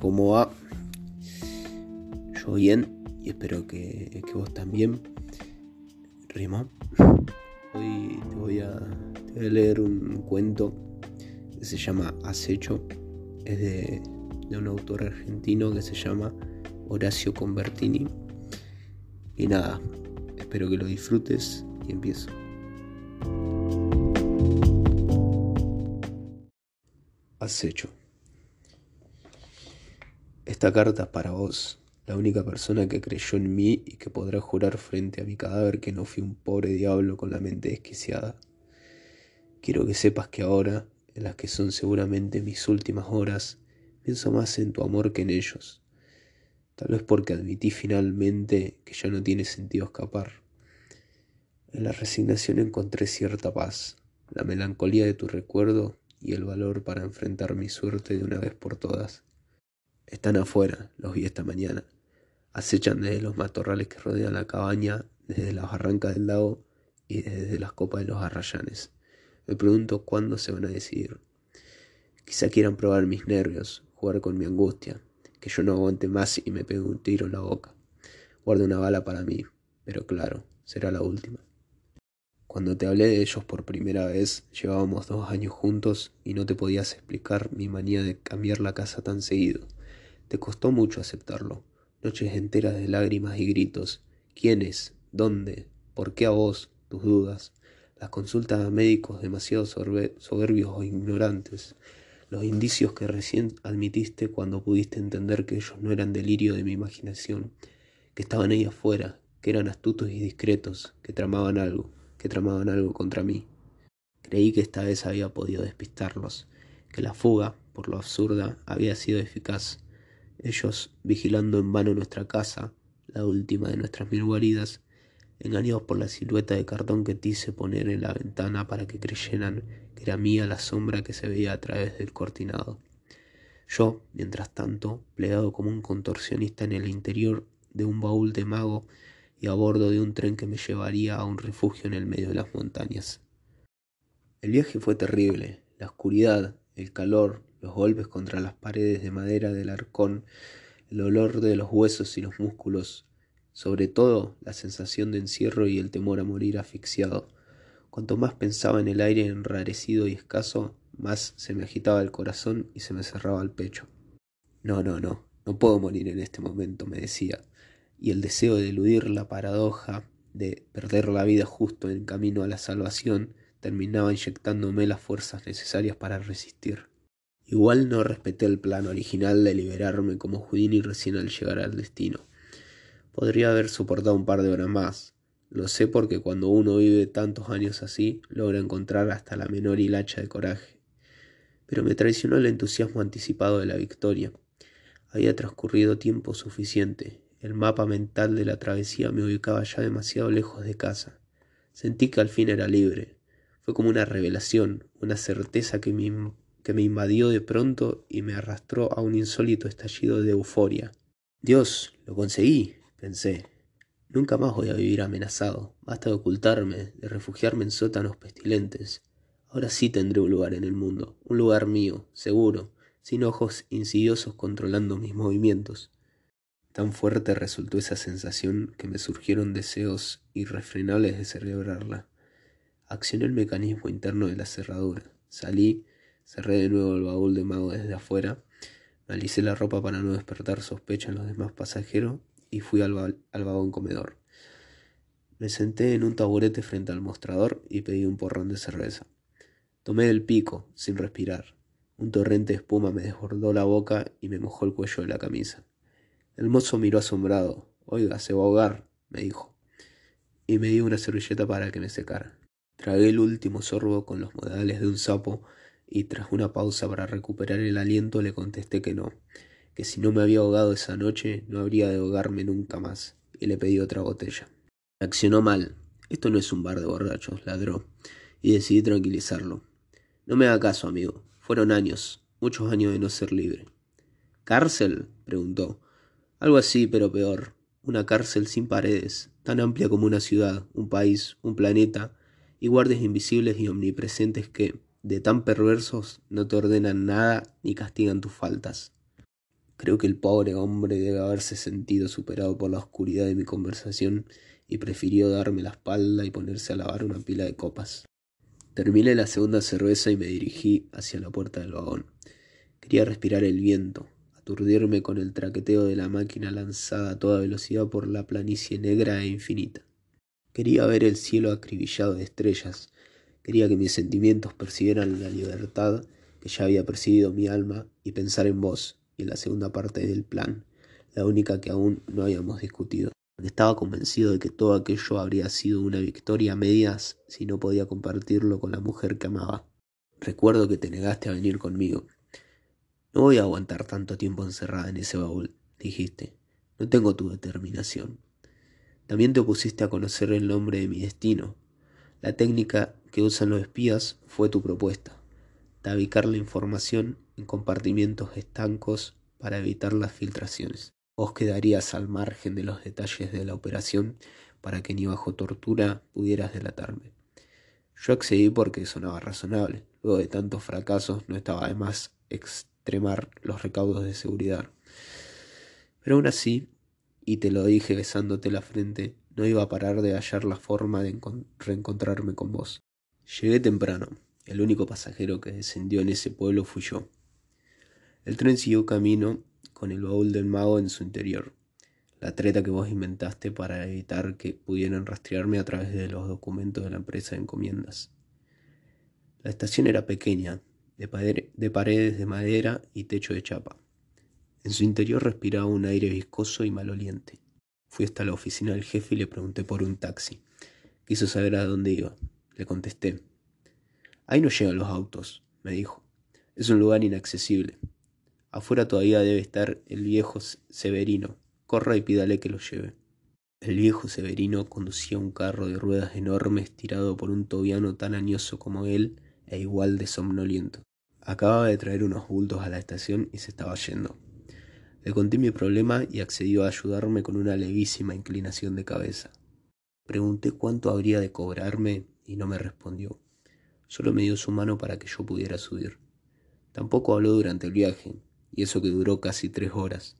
¿cómo va? Yo bien y espero que, vos también. Rima. Hoy te voy, a, leer un cuento que se llama Acecho. Es de, de un autor argentino que se llama Horacio Convertini. Y nada, espero que lo disfrutes y empiezo. Acecho. Esta carta es para vos, la única persona que creyó en mí y que podrá jurar frente a mi cadáver que no fui un pobre diablo con la mente desquiciada. Quiero que sepas que ahora, en las que son seguramente mis últimas horas, pienso más en tu amor que en ellos. Tal vez porque admití finalmente que ya no tiene sentido escapar. En la resignación encontré cierta paz, la melancolía de tu recuerdo y el valor para enfrentar mi suerte de una vez por todas. Están afuera, los vi esta mañana. Acechan desde los matorrales que rodean la cabaña, desde las barrancas del lago y desde las copas de los arrayanes. Me pregunto cuándo se van a decidir. Quizá quieran probar mis nervios, jugar con mi angustia, que yo no aguante más y me pegue un tiro en la boca. Guardo una bala para mí, pero claro, será la última. Cuando te hablé de ellos por primera vez, llevábamos dos años juntos y no te podías explicar mi manía de cambiar la casa tan seguido. Te costó mucho aceptarlo. Noches enteras de lágrimas y gritos. ¿Quiénes? ¿Dónde? ¿Por qué a vos? Tus dudas. Las consultas a médicos demasiado soberbios o ignorantes. Los indicios que recién admitiste cuando pudiste entender que ellos no eran delirio de mi imaginación, que estaban ahí afuera, que eran astutos y discretos, que tramaban algo, que tramaban algo contra mí. Creí que esta vez había podido despistarlos, que la fuga, por lo absurda, había sido eficaz ellos vigilando en vano nuestra casa, la última de nuestras mil guaridas, engañados por la silueta de cartón que quise poner en la ventana para que creyeran que era mía la sombra que se veía a través del cortinado. Yo, mientras tanto, plegado como un contorsionista en el interior de un baúl de mago y a bordo de un tren que me llevaría a un refugio en el medio de las montañas. El viaje fue terrible, la oscuridad, el calor, los golpes contra las paredes de madera del arcón, el olor de los huesos y los músculos, sobre todo la sensación de encierro y el temor a morir asfixiado. Cuanto más pensaba en el aire enrarecido y escaso, más se me agitaba el corazón y se me cerraba el pecho. No, no, no, no puedo morir en este momento, me decía, y el deseo de eludir la paradoja de perder la vida justo en camino a la salvación terminaba inyectándome las fuerzas necesarias para resistir. Igual no respeté el plan original de liberarme como Houdini recién al llegar al destino. Podría haber soportado un par de horas más. Lo sé porque cuando uno vive tantos años así, logra encontrar hasta la menor hilacha de coraje. Pero me traicionó el entusiasmo anticipado de la victoria. Había transcurrido tiempo suficiente. El mapa mental de la travesía me ubicaba ya demasiado lejos de casa. Sentí que al fin era libre. Fue como una revelación, una certeza que me que me invadió de pronto y me arrastró a un insólito estallido de euforia. Dios, lo conseguí, pensé. Nunca más voy a vivir amenazado. Basta de ocultarme, de refugiarme en sótanos pestilentes. Ahora sí tendré un lugar en el mundo, un lugar mío, seguro, sin ojos insidiosos controlando mis movimientos. Tan fuerte resultó esa sensación que me surgieron deseos irrefrenables de celebrarla. Accioné el mecanismo interno de la cerradura. Salí Cerré de nuevo el baúl de mago desde afuera, me alicé la ropa para no despertar sospecha en los demás pasajeros y fui al, vagón comedor. Me senté en un taburete frente al mostrador y pedí un porrón de cerveza. Tomé el pico, sin respirar. Un torrente de espuma me desbordó la boca y me mojó el cuello de la camisa. El mozo miró asombrado. Oiga, se va a ahogar, me dijo. Y me dio una servilleta para que me secara. Tragué el último sorbo con los modales de un sapo y tras una pausa para recuperar el aliento le contesté que no, que si no me había ahogado esa noche no habría de ahogarme nunca más, y le pedí otra botella. Accionó mal. Esto no es un bar de borrachos, ladró, y decidí tranquilizarlo. No me haga caso, amigo. Fueron años, muchos años de no ser libre. ¿Cárcel? preguntó. Algo así, pero peor. Una cárcel sin paredes, tan amplia como una ciudad, un país, un planeta, y guardias invisibles y omnipresentes que, de tan perversos no te ordenan nada ni castigan tus faltas. Creo que el pobre hombre debe haberse sentido superado por la oscuridad de mi conversación y prefirió darme la espalda y ponerse a lavar una pila de copas. Terminé la segunda cerveza y me dirigí hacia la puerta del vagón. Quería respirar el viento, aturdirme con el traqueteo de la máquina lanzada a toda velocidad por la planicie negra e infinita. Quería ver el cielo acribillado de estrellas, quería que mis sentimientos percibieran la libertad que ya había percibido mi alma y pensar en vos, y en la segunda parte del plan, la única que aún no habíamos discutido. Estaba convencido de que todo aquello habría sido una victoria a medias si no podía compartirlo con la mujer que amaba. Recuerdo que te negaste a venir conmigo. No voy a aguantar tanto tiempo encerrada en ese baúl, dijiste. No tengo tu determinación. También te opusiste a conocer el nombre de mi destino. La técnica que usan los espías fue tu propuesta. Tabicar la información en compartimientos estancos para evitar las filtraciones. Os quedarías al margen de los detalles de la operación para que ni bajo tortura pudieras delatarme. Yo accedí porque sonaba razonable. Luego de tantos fracasos no estaba de más extremar los recaudos de seguridad. Pero aún así, y te lo dije besándote la frente, no iba a parar de hallar la forma de reencontrarme con vos. Llegué temprano. El único pasajero que descendió en ese pueblo fui yo. El tren siguió camino con el baúl del mago en su interior, la treta que vos inventaste para evitar que pudieran rastrearme a través de los documentos de la empresa de encomiendas. La estación era pequeña, de, de paredes de madera y techo de chapa. En su interior respiraba un aire viscoso y maloliente. Fui hasta la oficina del jefe y le pregunté por un taxi. Quiso saber a dónde iba. Le contesté. Ahí no llegan los autos, me dijo. Es un lugar inaccesible. Afuera todavía debe estar el viejo Severino. Corra y pídale que lo lleve. El viejo Severino conducía un carro de ruedas enormes tirado por un tobiano tan añoso como él e igual de somnoliento. Acababa de traer unos bultos a la estación y se estaba yendo. Le conté mi problema y accedió a ayudarme con una levísima inclinación de cabeza. Pregunté cuánto habría de cobrarme y no me respondió. Solo me dio su mano para que yo pudiera subir. Tampoco habló durante el viaje, y eso que duró casi tres horas.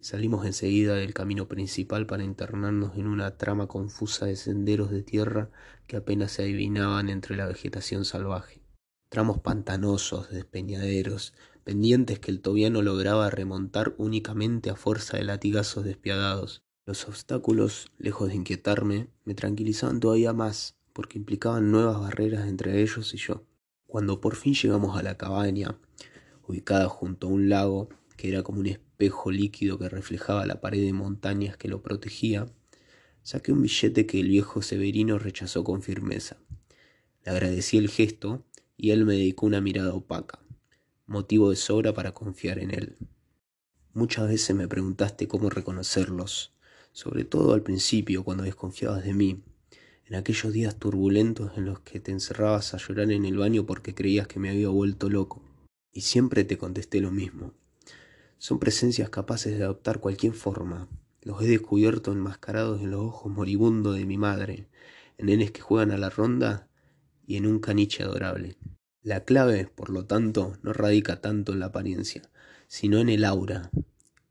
Salimos enseguida del camino principal para internarnos en una trama confusa de senderos de tierra que apenas se adivinaban entre la vegetación salvaje. Tramos pantanosos, despeñaderos, pendientes que el tobiano lograba remontar únicamente a fuerza de latigazos despiadados. Los obstáculos, lejos de inquietarme, me tranquilizaban todavía más, porque implicaban nuevas barreras entre ellos y yo. Cuando por fin llegamos a la cabaña, ubicada junto a un lago que era como un espejo líquido que reflejaba la pared de montañas que lo protegía, saqué un billete que el viejo Severino rechazó con firmeza. Le agradecí el gesto y él me dedicó una mirada opaca, motivo de sobra para confiar en él. Muchas veces me preguntaste cómo reconocerlos, sobre todo al principio cuando desconfiabas de mí, en aquellos días turbulentos en los que te encerrabas a llorar en el baño porque creías que me había vuelto loco. Y siempre te contesté lo mismo. Son presencias capaces de adoptar cualquier forma. Los he descubierto enmascarados en los ojos moribundos de mi madre, en nenes que juegan a la ronda y en un caniche adorable. La clave, por lo tanto, no radica tanto en la apariencia, sino en el aura,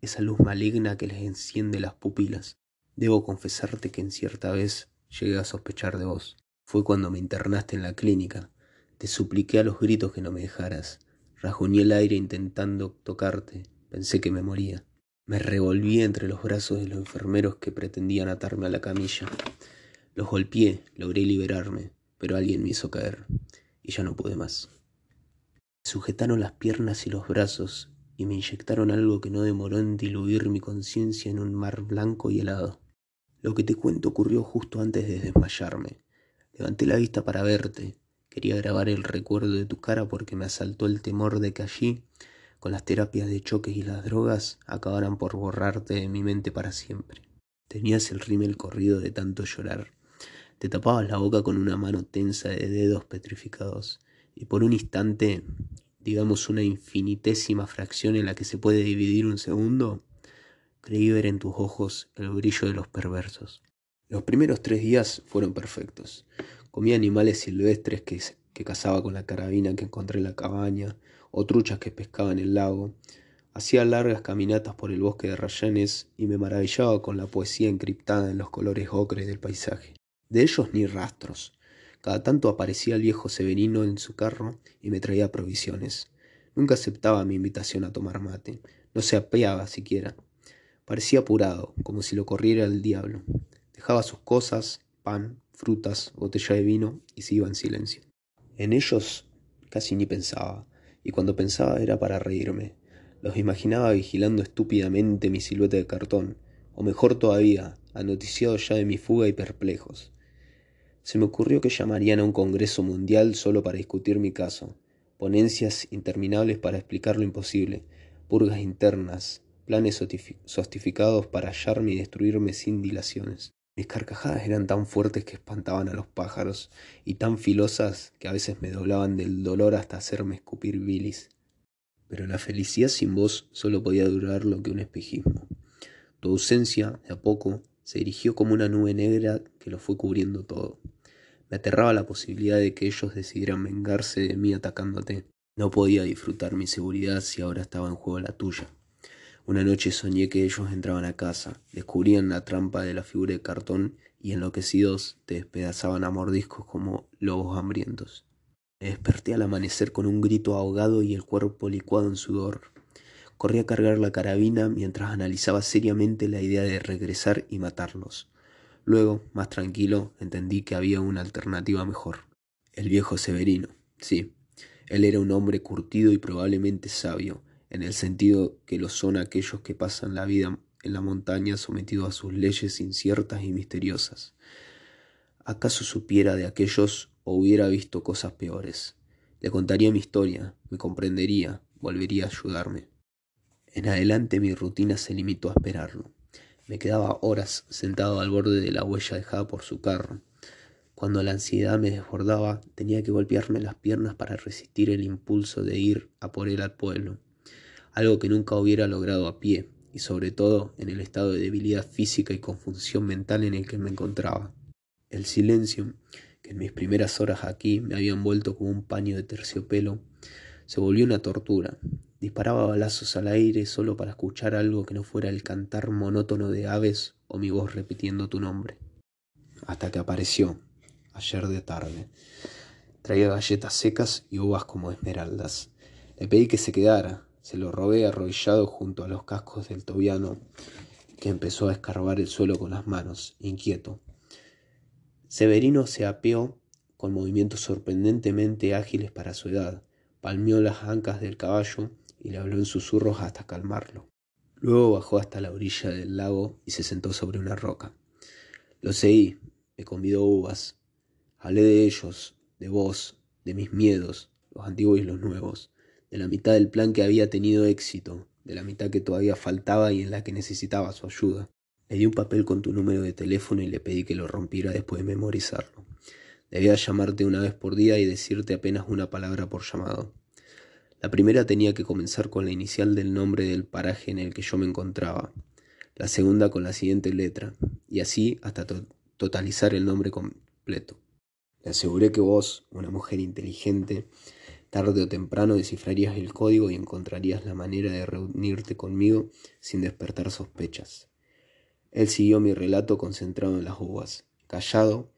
esa luz maligna que les enciende las pupilas. Debo confesarte que en cierta vez llegué a sospechar de vos. Fue cuando me internaste en la clínica. Te supliqué a los gritos que no me dejaras. Rajuñé el aire intentando tocarte. Pensé que me moría. Me revolví entre los brazos de los enfermeros que pretendían atarme a la camilla. Los golpeé, logré liberarme, pero alguien me hizo caer y ya no pude más. Me sujetaron las piernas y los brazos y me inyectaron algo que no demoró en diluir mi conciencia en un mar blanco y helado. Lo que te cuento ocurrió justo antes de desmayarme. Levanté la vista para verte, Quería grabar el recuerdo de tu cara porque me asaltó el temor de que allí, con las terapias de choques y las drogas, acabaran por borrarte de mi mente para siempre. Tenías el rímel corrido de tanto llorar. Te tapabas la boca con una mano tensa de dedos petrificados, y por un instante, digamos una infinitésima fracción en la que se puede dividir un segundo, creí ver en tus ojos el brillo de los perversos. Los primeros tres días fueron perfectos. Comía animales silvestres que, que cazaba con la carabina que encontré en la cabaña, o truchas que pescaba en el lago. Hacía largas caminatas por el bosque de rayanes y me maravillaba con la poesía encriptada en los colores ocres del paisaje. De ellos ni rastros. Cada tanto aparecía el viejo Severino en su carro y me traía provisiones. Nunca aceptaba mi invitación a tomar mate, no se apeaba siquiera. Parecía apurado, como si lo corriera el diablo. Dejaba sus cosas, pan, frutas, botella de vino y se iba en silencio. En ellos casi ni pensaba, y cuando pensaba era para reírme. Los imaginaba vigilando estúpidamente mi silueta de cartón, o mejor todavía, anoticiados ya de mi fuga y perplejos. Se me ocurrió que llamarían a un congreso mundial solo para discutir mi caso, ponencias interminables para explicar lo imposible, purgas internas, planes sostificados para hallarme y destruirme sin dilaciones. Mis carcajadas eran tan fuertes que espantaban a los pájaros y tan filosas que a veces me doblaban del dolor hasta hacerme escupir bilis pero la felicidad sin vos solo podía durar lo que un espejismo. Tu ausencia, de a poco, se erigió como una nube negra que lo fue cubriendo todo. Me aterraba la posibilidad de que ellos decidieran vengarse de mí atacándote. No podía disfrutar mi seguridad si ahora estaba en juego la tuya. Una noche soñé que ellos entraban a casa, descubrían la trampa de la figura de cartón y enloquecidos te despedazaban a mordiscos como lobos hambrientos. Me desperté al amanecer con un grito ahogado y el cuerpo licuado en sudor. Corrí a cargar la carabina mientras analizaba seriamente la idea de regresar y matarlos. Luego, más tranquilo, entendí que había una alternativa mejor. El viejo Severino. Sí, él era un hombre curtido y probablemente sabio, en el sentido que lo son aquellos que pasan la vida en la montaña sometidos a sus leyes inciertas y misteriosas. ¿Acaso supiera de aquellos o hubiera visto cosas peores. Le contaría mi historia, me comprendería, volvería a ayudarme. En adelante mi rutina se limitó a esperarlo. Me quedaba horas sentado al borde de la huella dejada por su carro. Cuando la ansiedad me desbordaba, tenía que golpearme las piernas para resistir el impulso de ir a por él al pueblo, algo que nunca hubiera logrado a pie, y sobre todo en el estado de debilidad física y confusión mental en el que me encontraba. El silencio en mis primeras horas aquí me habían vuelto como un paño de terciopelo, se volvió una tortura. Disparaba balazos al aire solo para escuchar algo que no fuera el cantar monótono de aves o mi voz repitiendo tu nombre. Hasta que apareció, ayer de tarde. Traía galletas secas y uvas como esmeraldas. Le pedí que se quedara, se lo robé arrodillado junto a los cascos del tobiano, que empezó a escarbar el suelo con las manos, inquieto. Severino se apeó con movimientos sorprendentemente ágiles para su edad, palmeó las ancas del caballo y le habló en susurros hasta calmarlo. Luego bajó hasta la orilla del lago y se sentó sobre una roca. Lo seguí, me convidó uvas. Hablé de ellos, de vos, de mis miedos, los antiguos y los nuevos, de la mitad del plan que había tenido éxito, de la mitad que todavía faltaba y en la que necesitaba su ayuda. Le di un papel con tu número de teléfono y le pedí que lo rompiera después de memorizarlo. Debía llamarte una vez por día y decirte apenas una palabra por llamado. La primera tenía que comenzar con la inicial del nombre del paraje en el que yo me encontraba, la segunda con la siguiente letra, y así hasta totalizar el nombre completo. Le aseguré que vos, una mujer inteligente, tarde o temprano descifrarías el código y encontrarías la manera de reunirte conmigo sin despertar sospechas. Él siguió mi relato concentrado en las uvas, callado,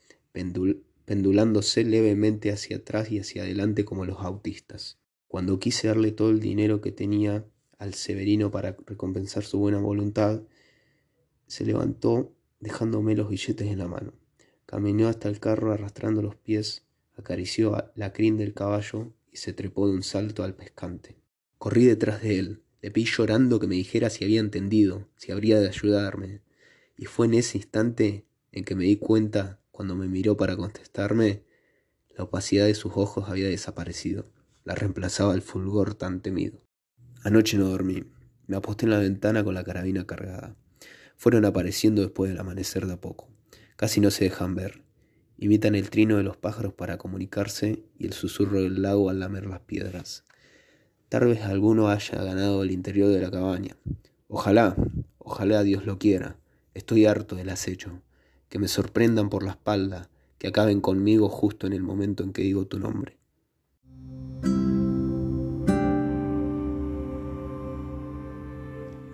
pendulándose levemente hacia atrás y hacia adelante como los autistas. Cuando quise darle todo el dinero que tenía al Severino para recompensar su buena voluntad, se levantó dejándome los billetes en la mano. Caminó hasta el carro arrastrando los pies, acarició la crin del caballo se trepó de un salto al pescante. Corrí detrás de él, le pedí llorando que me dijera si había entendido, si habría de ayudarme. Y fue en ese instante en que me di cuenta, cuando me miró para contestarme, la opacidad de sus ojos había desaparecido, la reemplazaba el fulgor tan temido. Anoche no dormí, me aposté en la ventana con la carabina cargada. Fueron apareciendo después del amanecer de a poco. Casi no se dejan ver. Imitan el trino de los pájaros para comunicarse y el susurro del lago al lamer las piedras. Tal vez alguno haya ganado el interior de la cabaña. Ojalá, ojalá Dios lo quiera. Estoy harto del acecho, que me sorprendan por la espalda, que acaben conmigo justo en el momento en que digo tu nombre.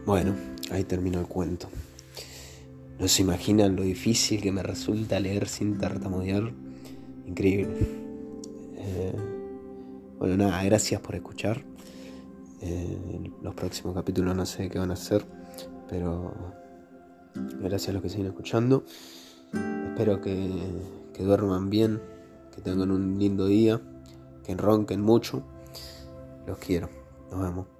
Bueno, ahí terminó el cuento. No se imaginan lo difícil que me resulta leer sin tartamudear. Increíble. Eh, bueno, nada, gracias por escuchar. Eh, los próximos capítulos no sé qué van a ser, pero gracias a los que siguen escuchando. Espero que, que duerman bien, que tengan un lindo día, que ronquen mucho. Los quiero. Nos vemos.